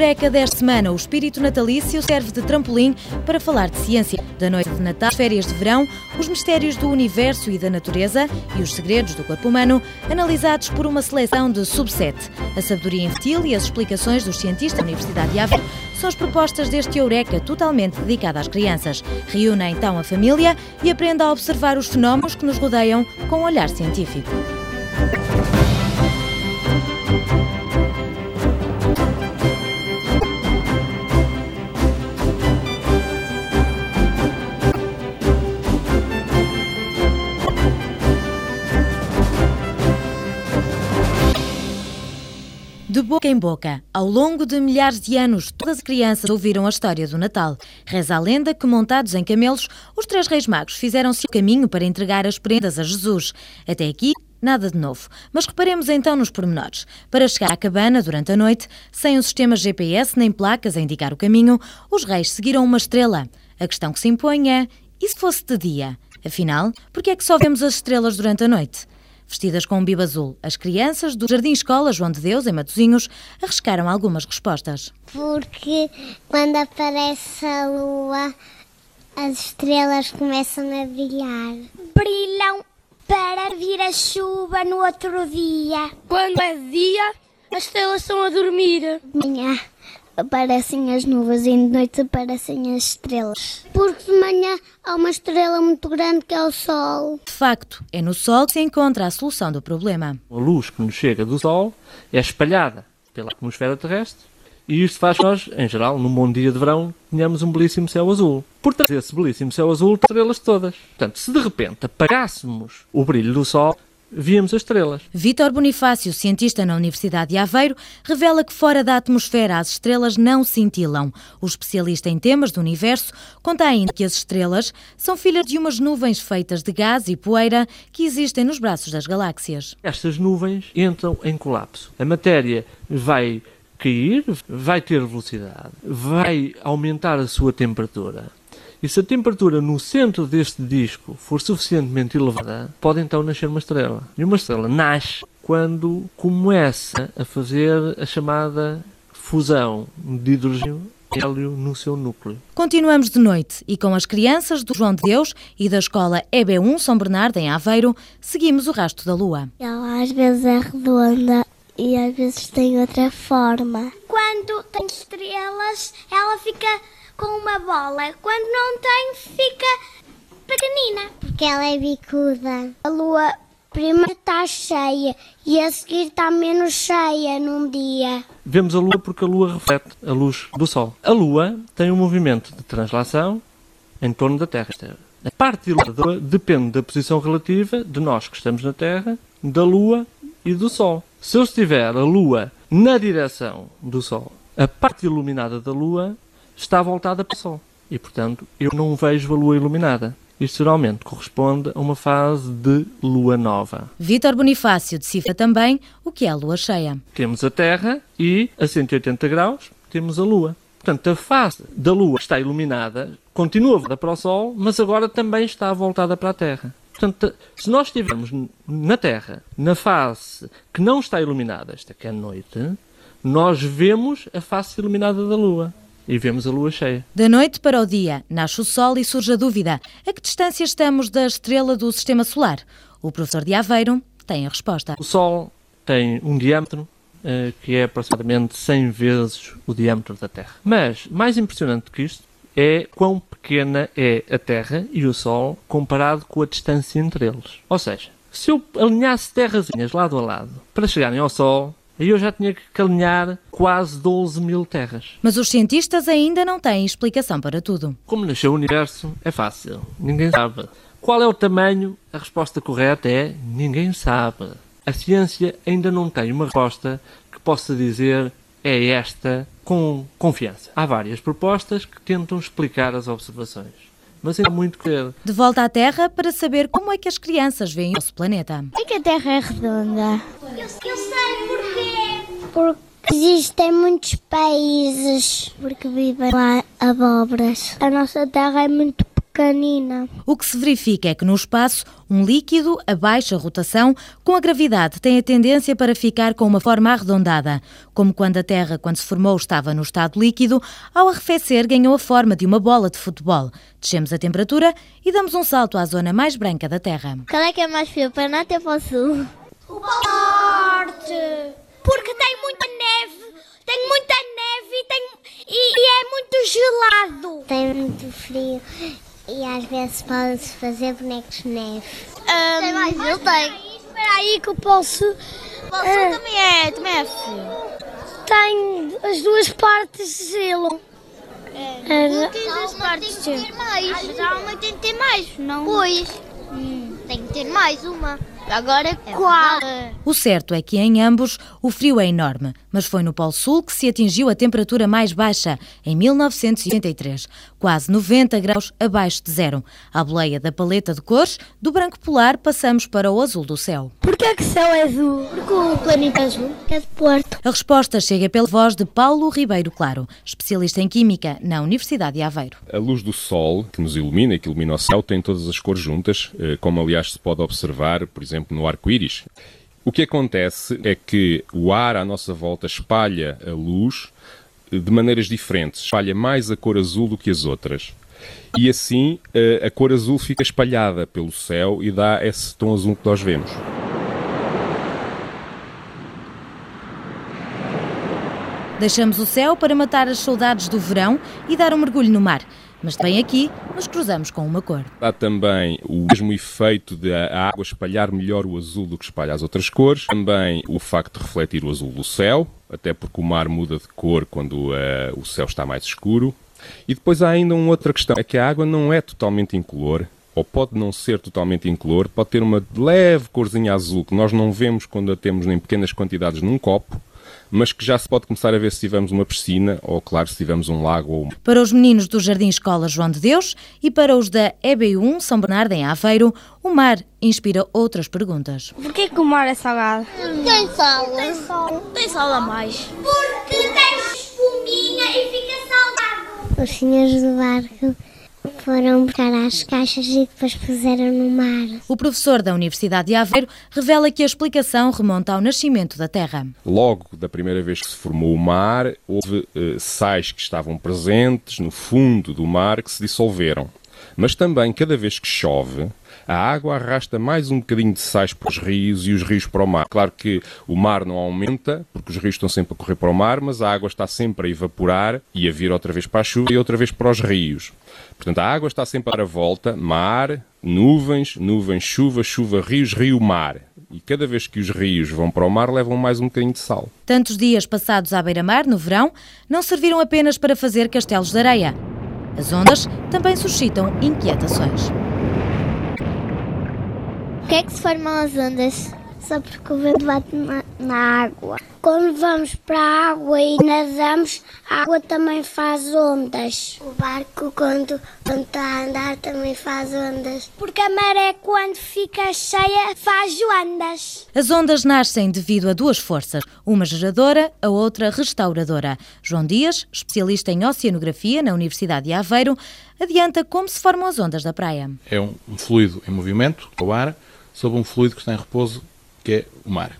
Eureka desta semana, o espírito natalício serve de trampolim para falar de ciência. Da noite de Natal, férias de verão, os mistérios do universo e da natureza e os segredos do corpo humano, analisados por uma seleção de subset. A sabedoria infantil e as explicações dos cientistas da Universidade de Aveiro são as propostas deste Eureka totalmente dedicado às crianças. Reúna então a família e aprenda a observar os fenómenos que nos rodeiam com um olhar científico. Boca em boca, ao longo de milhares de anos, todas as crianças ouviram a história do Natal. Reza a lenda que, montados em camelos, os três reis magos fizeram-se o caminho para entregar as prendas a Jesus. Até aqui, Nada de novo. Mas reparemos então nos pormenores. Para chegar à cabana durante a noite, sem um sistema GPS nem placas a indicar o caminho, os reis seguiram uma estrela. A questão que se impõe é: e se fosse de dia? Afinal, por que é que só vemos as estrelas durante a noite? Vestidas com um bibo azul, as crianças do Jardim Escola João de Deus, em Matosinhos, arriscaram algumas respostas. Porque quando aparece a lua, as estrelas começam a brilhar. Brilham para vir a chuva no outro dia. Quando é dia, as estrelas estão a dormir. Manhã aparecem as nuvens e de noite aparecem as estrelas. Porque de manhã há uma estrela muito grande que é o Sol. De facto, é no Sol que se encontra a solução do problema. A luz que nos chega do Sol é espalhada pela atmosfera terrestre e isto faz que nós, em geral, num bom dia de verão, tenhamos um belíssimo céu azul. Por trás desse belíssimo céu azul, estrelas todas. Portanto, se de repente apagássemos o brilho do Sol, víamos as estrelas. Vítor Bonifácio, cientista na Universidade de Aveiro, revela que fora da atmosfera as estrelas não cintilam. O especialista em temas do universo conta ainda que as estrelas são filhas de umas nuvens feitas de gás e poeira que existem nos braços das galáxias. Estas nuvens entram em colapso. A matéria vai cair, vai ter velocidade, vai aumentar a sua temperatura. E se a temperatura no centro deste disco for suficientemente elevada, pode então nascer uma estrela. E uma estrela nasce quando começa a fazer a chamada fusão de hidrogênio e hélio no seu núcleo. Continuamos de noite e com as crianças do João de Deus e da escola EB1 São Bernardo em Aveiro, seguimos o rastro da lua. Ela às vezes é redonda e às vezes tem outra forma. Quando tem estrelas, ela fica com uma bola. Quando não tem, fica pequenina. Porque ela é bicuda. A lua primeiro está cheia e a seguir está menos cheia num dia. Vemos a Lua porque a Lua reflete a luz do Sol. A Lua tem um movimento de translação em torno da Terra. A parte da Lua depende da posição relativa de nós que estamos na Terra, da Lua e do Sol. Se eu estiver a Lua na direção do Sol, a parte iluminada da Lua está voltada para o Sol. E, portanto, eu não vejo a Lua iluminada. Isto geralmente corresponde a uma fase de lua nova. Vítor Bonifácio decifra também o que é a lua cheia. Temos a Terra e, a 180 graus, temos a Lua. Portanto, a face da Lua está iluminada, continua voltada para o Sol, mas agora também está voltada para a Terra. Portanto, se nós estivermos na Terra, na face que não está iluminada, esta que é a noite, nós vemos a face iluminada da Lua e vemos a lua cheia. Da noite para o dia, nasce o Sol e surge a dúvida: a que distância estamos da estrela do Sistema Solar? O professor de Aveiro tem a resposta. O Sol tem um diâmetro uh, que é aproximadamente 100 vezes o diâmetro da Terra. Mas, mais impressionante do que isto, é quão pequena é a Terra e o Sol comparado com a distância entre eles. Ou seja, se eu alinhasse terrazinhas lado a lado para chegarem ao Sol, Aí eu já tinha que alinhar quase 12 mil terras. Mas os cientistas ainda não têm explicação para tudo. Como nasceu o universo, é fácil. Ninguém sabe. Qual é o tamanho? A resposta correta é ninguém sabe. A ciência ainda não tem uma resposta que possa dizer é esta com confiança. Há várias propostas que tentam explicar as observações. Mas ainda há muito que ver. De volta à Terra para saber como é que as crianças veem o nosso planeta. É que a Terra é redonda. Eu, eu. Porque existem muitos países porque vivem lá abóboras. A nossa Terra é muito pequenina. O que se verifica é que no espaço, um líquido a baixa rotação, com a gravidade, tem a tendência para ficar com uma forma arredondada, como quando a Terra, quando se formou, estava no estado líquido, ao arrefecer ganhou a forma de uma bola de futebol. Descemos a temperatura e damos um salto à zona mais branca da Terra. Qual é que é mais frio, para norte ou para o sul? O norte. Porque tem muita neve. Tem muita neve e, tem, e, e é muito gelado. Tem muito frio e às vezes pode-se fazer bonecos de neve. tem mais? Eu tenho. Espera aí que eu posso. O sul também é, também é frio. Tem as duas partes de gelo. É. As partes tem que ter mais. Mas há uma tem que ter mais, não? Pois. Hum, tem que ter mais uma. Agora qual? O certo é que em ambos o frio é enorme, mas foi no Polo Sul que se atingiu a temperatura mais baixa, em 1983, quase 90 graus abaixo de zero. À boleia da paleta de cores, do branco polar passamos para o azul do céu. Porquê é que o céu é azul? Porque o planeta azul é de Porto. A resposta chega pela voz de Paulo Ribeiro Claro, especialista em Química na Universidade de Aveiro. A luz do Sol, que nos ilumina e que ilumina o céu, tem todas as cores juntas, eh, como aliás se pode observar, por exemplo, no arco-íris. O que acontece é que o ar à nossa volta espalha a luz eh, de maneiras diferentes, espalha mais a cor azul do que as outras. E assim eh, a cor azul fica espalhada pelo céu e dá esse tom azul que nós vemos. Deixamos o céu para matar as saudades do verão e dar um mergulho no mar. Mas também aqui nos cruzamos com uma cor. Há também o mesmo efeito de a água espalhar melhor o azul do que espalha as outras cores. Também o facto de refletir o azul do céu, até porque o mar muda de cor quando uh, o céu está mais escuro. E depois há ainda uma outra questão, é que a água não é totalmente incolor, ou pode não ser totalmente incolor, pode ter uma leve corzinha azul que nós não vemos quando a temos em pequenas quantidades num copo, mas que já se pode começar a ver se tivermos uma piscina ou, claro, se tivermos um lago ou uma. Para os meninos do Jardim Escola João de Deus e para os da EB1 São Bernardo em Aveiro, o mar inspira outras perguntas. Porquê que o mar é salgado? Tem sal. Tem sol. Tem sal a mais. Porque tem espuminha e fica salgado. Os senhores do barco foram buscar as caixas e depois puseram no mar. O professor da Universidade de Aveiro revela que a explicação remonta ao nascimento da Terra. Logo da primeira vez que se formou o mar, houve eh, sais que estavam presentes no fundo do mar que se dissolveram. Mas também, cada vez que chove, a água arrasta mais um bocadinho de sais para os rios e os rios para o mar. Claro que o mar não aumenta, porque os rios estão sempre a correr para o mar, mas a água está sempre a evaporar e a vir outra vez para a chuva e outra vez para os rios. Portanto, a água está sempre a dar a volta, mar, nuvens, nuvens, chuva, chuva, rios, rio, mar. E cada vez que os rios vão para o mar, levam mais um bocadinho de sal. Tantos dias passados à beira-mar, no verão, não serviram apenas para fazer castelos de areia. As ondas também suscitam inquietações. O que é que se formam as ondas? Só porque o vento bate na, na água. Quando vamos para a água e nadamos, a água também faz ondas. O barco, quando, quando está a andar, também faz ondas. Porque a maré, quando fica cheia, faz ondas. As ondas nascem devido a duas forças, uma geradora, a outra restauradora. João Dias, especialista em oceanografia na Universidade de Aveiro, adianta como se formam as ondas da praia. É um fluido em movimento, o ar, sobre um fluido que está em repouso, que é o mar.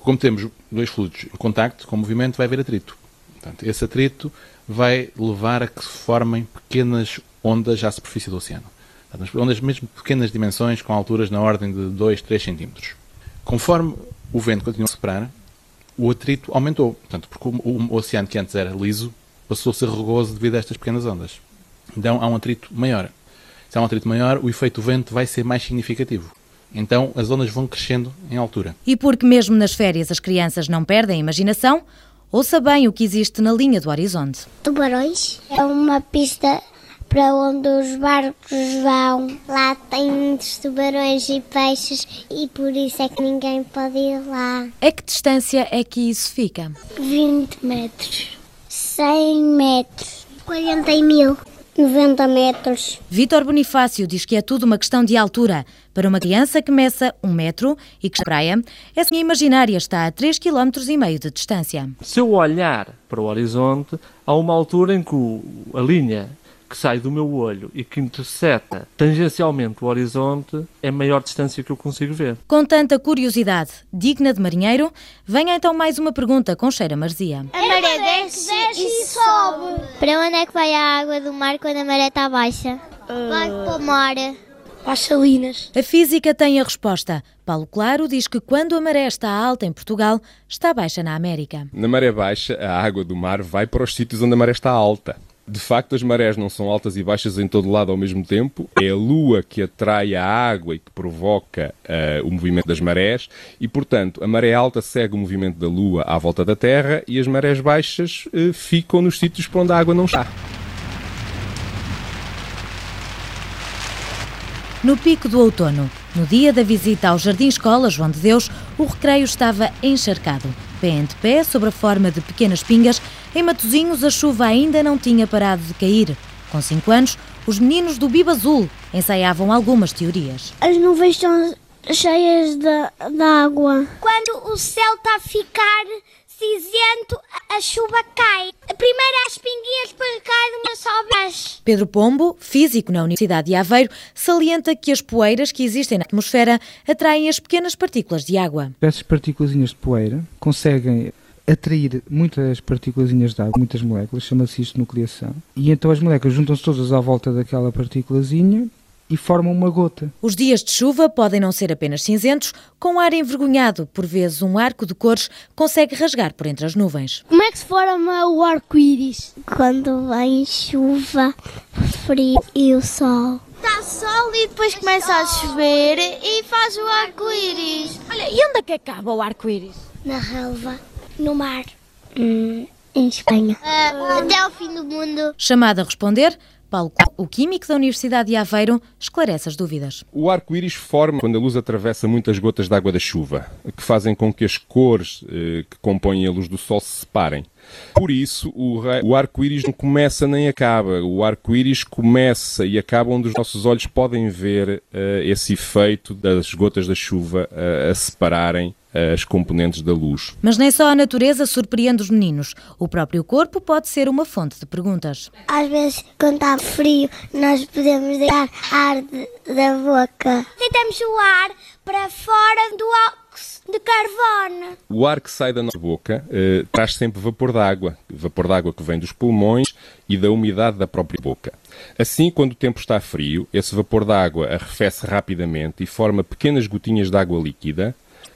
Como temos dois fluidos em contacto com o movimento, vai haver atrito. Portanto, esse atrito vai levar a que se formem pequenas ondas à superfície do oceano. Portanto, ondas mesmo de pequenas dimensões, com alturas na ordem de 2, 3 centímetros. Conforme o vento continua a soprar, o atrito aumentou. Portanto, porque o, oceano que antes era liso passou a ser rugoso devido a estas pequenas ondas. Então há um atrito maior. Se há um atrito maior, o efeito do vento vai ser mais significativo. Então as ondas vão crescendo em altura. E porque mesmo nas férias as crianças não perdem a imaginação, ouça bem o que existe na linha do horizonte. Tubarões é uma pista para onde os barcos vão. Lá tem muitos tubarões e peixes e por isso é que ninguém pode ir lá. A que distância é que isso fica? 20 metros, 100 metros, 40 mil. 90 metros. Vítor Bonifácio diz que é tudo uma questão de altura. Para uma criança que meça um metro e que está na praia, essa imaginária está a 3,5 km de distância. Se eu olhar para o horizonte, há uma altura em que a linha que sai do meu olho e que intercepta tangencialmente o horizonte é a maior distância que eu consigo ver. Com tanta curiosidade digna de marinheiro, venha então mais uma pergunta com cheira marzia. A maré desce, e sobe. Para onde é que vai a água do mar quando a maré está baixa? Vai para o mar. Para as salinas. A física tem a resposta. Paulo Claro diz que quando a maré está alta em Portugal, está baixa na América. Na maré baixa, a água do mar vai para os sítios onde a maré está alta. De facto, as marés não são altas e baixas em todo lado ao mesmo tempo. É a lua que atrai a água e que provoca uh, o movimento das marés. E, portanto, a maré alta segue o movimento da lua à volta da Terra e as marés baixas uh, ficam nos sítios por onde a água não está. No pico do outono, no dia da visita ao Jardim Escola João de Deus, o recreio estava encharcado. Pé ante pé, sob a forma de pequenas pingas, em Matozinhos a chuva ainda não tinha parado de cair. Com cinco anos, os meninos do Biba Azul ensaiavam algumas teorias. As nuvens estão cheias de, de água. Quando o céu está a ficar cinzento, a chuva cai. Primeiro as pinguinhas, depois cai de uma só vez. Pedro Pombo, físico na Universidade de Aveiro, salienta que as poeiras que existem na atmosfera atraem as pequenas partículas de água. Essas partículas de poeira conseguem atrair muitas partículas de água, muitas moléculas, chama-se isto nucleação. E então as moléculas juntam-se todas à volta daquela partículazinha e formam uma gota. Os dias de chuva podem não ser apenas cinzentos, com ar envergonhado, por vezes um arco de cores consegue rasgar por entre as nuvens. Como é que se forma o arco-íris? Quando vem chuva, frio e o sol. Está sol e depois começa a chover e faz o arco-íris. Olha, e onde é que acaba o arco-íris? Na relva, no mar, hum, em Espanha. Uh, até ao fim do mundo. Chamado a responder, Paulo, o químico da Universidade de Aveiro, esclarece as dúvidas. O arco-íris forma quando a luz atravessa muitas gotas de água da chuva, que fazem com que as cores eh, que compõem a luz do sol se separem. Por isso, o, o arco-íris não começa nem acaba. O arco-íris começa e acaba onde os nossos olhos podem ver uh, esse efeito das gotas da chuva uh, a separarem as componentes da luz. Mas nem só a natureza surpreende os meninos. O próprio corpo pode ser uma fonte de perguntas. Às vezes, quando está frio, nós podemos deixar ar de, da boca. Deitamos o ar para fora do óxido de carbono. O ar que sai da nossa boca eh, traz sempre vapor d'água, vapor d'água que vem dos pulmões e da umidade da própria boca. Assim, quando o tempo está frio, esse vapor d'água arrefece rapidamente e forma pequenas gotinhas de água líquida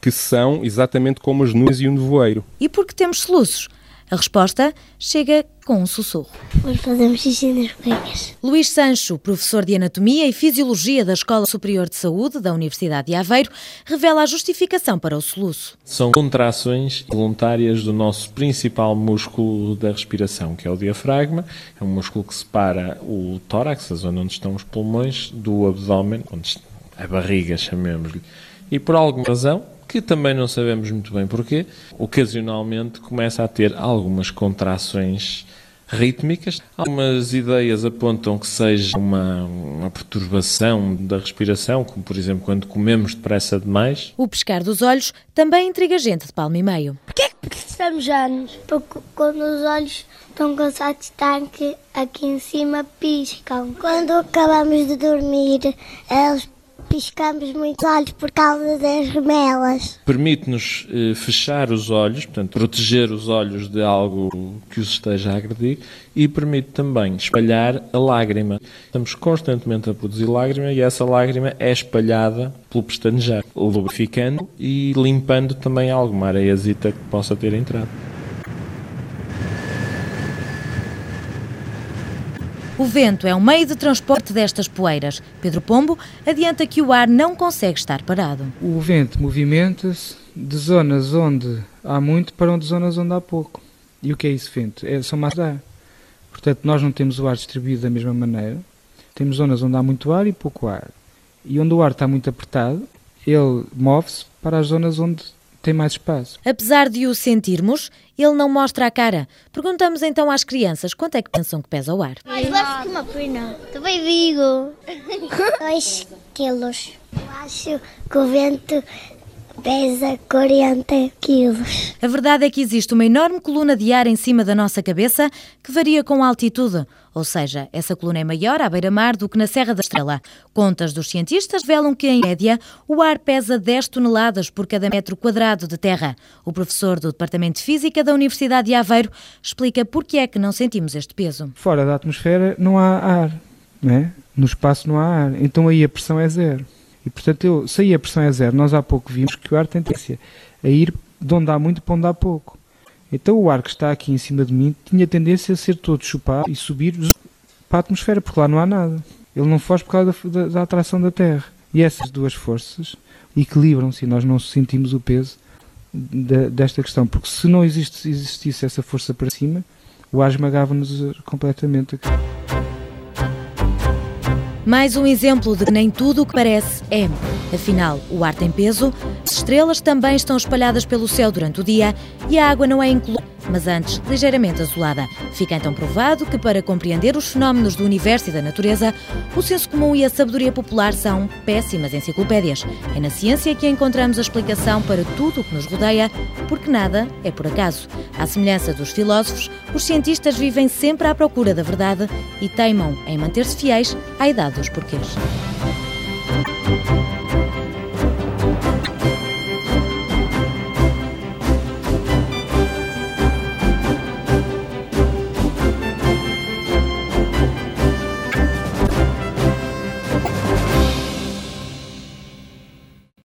que são exatamente como as nuvens e o nevoeiro. E por que temos soluços? A resposta chega com um sussurro. Nós fazemos xixi nas cuecas. Luís Sancho, professor de Anatomia e Fisiologia da Escola Superior de Saúde da Universidade de Aveiro, revela a justificação para o soluço. São contrações voluntárias do nosso principal músculo da respiração, que é o diafragma. É um músculo que separa o tórax, a zona onde estão os pulmões, do abdômen, onde a barriga, chamemos-lhe. E por alguma razão, que também não sabemos muito bem porquê, ocasionalmente começa a ter algumas contrações rítmicas. Algumas ideias apontam que seja uma, uma, perturbação da respiração, como por exemplo quando comemos depressa demais. O pescar dos olhos também intriga gente de palmo e meio. Porquê é que precisamos anos? Porque quando os olhos estão cansados de estar aqui, aqui em cima piscam. Quando acabamos de dormir, eles piscamos muito olhos por causa das remelas. Permite-nos eh, fechar os olhos, portanto, proteger os olhos de algo que os esteja a agredir e permite também espalhar a lágrima. Estamos constantemente a produzir lágrima e essa lágrima é espalhada pelo pestanejar, lubrificando e limpando também alguma areiazita que possa ter entrado. O vento é um meio de transporte destas poeiras. Pedro Pombo adianta que o ar não consegue estar parado. O vento movimenta-se de zonas onde há muito para de zonas onde há pouco. E o que é isso, vento? É, são massas de ar. Portanto, nós não temos o ar distribuído da mesma maneira. Temos zonas onde há muito ar e pouco ar. E onde o ar está muito apertado, ele move-se para as zonas onde tem mais espaço. Apesar de o sentirmos, ele não mostra a cara. Perguntamos então às crianças quanto é que pensam que pesa o ar. Mais leve que uma pena. Também digo. Dois quilos. Eu acho que o vento Pesa 40 quilos. A verdade é que existe uma enorme coluna de ar em cima da nossa cabeça que varia com a altitude. Ou seja, essa coluna é maior à beira-mar do que na Serra da Estrela. Contas dos cientistas revelam que, em média, o ar pesa 10 toneladas por cada metro quadrado de terra. O professor do Departamento de Física da Universidade de Aveiro explica por que é que não sentimos este peso. Fora da atmosfera não há ar, não é? no espaço não há ar, então aí a pressão é zero. E portanto, eu, se aí a pressão é zero, nós há pouco vimos que o ar tem tendência a ir de onde há muito para onde há pouco. Então o ar que está aqui em cima de mim tinha tendência a ser todo chupado e subir para a atmosfera, porque lá não há nada. Ele não foge por causa da, da, da atração da Terra. E essas duas forças equilibram-se e nós não sentimos o peso de, desta questão. Porque se não existe, existisse essa força para cima, o ar esmagava-nos completamente. Mais um exemplo de que nem tudo o que parece é. Afinal, o ar tem peso, as estrelas também estão espalhadas pelo céu durante o dia e a água não é incluída mas antes ligeiramente azulada. Fica então provado que, para compreender os fenómenos do universo e da natureza, o senso comum e a sabedoria popular são péssimas enciclopédias. É na ciência que encontramos a explicação para tudo o que nos rodeia, porque nada é por acaso. À semelhança dos filósofos, os cientistas vivem sempre à procura da verdade e teimam em manter-se fiéis à idade dos porquês.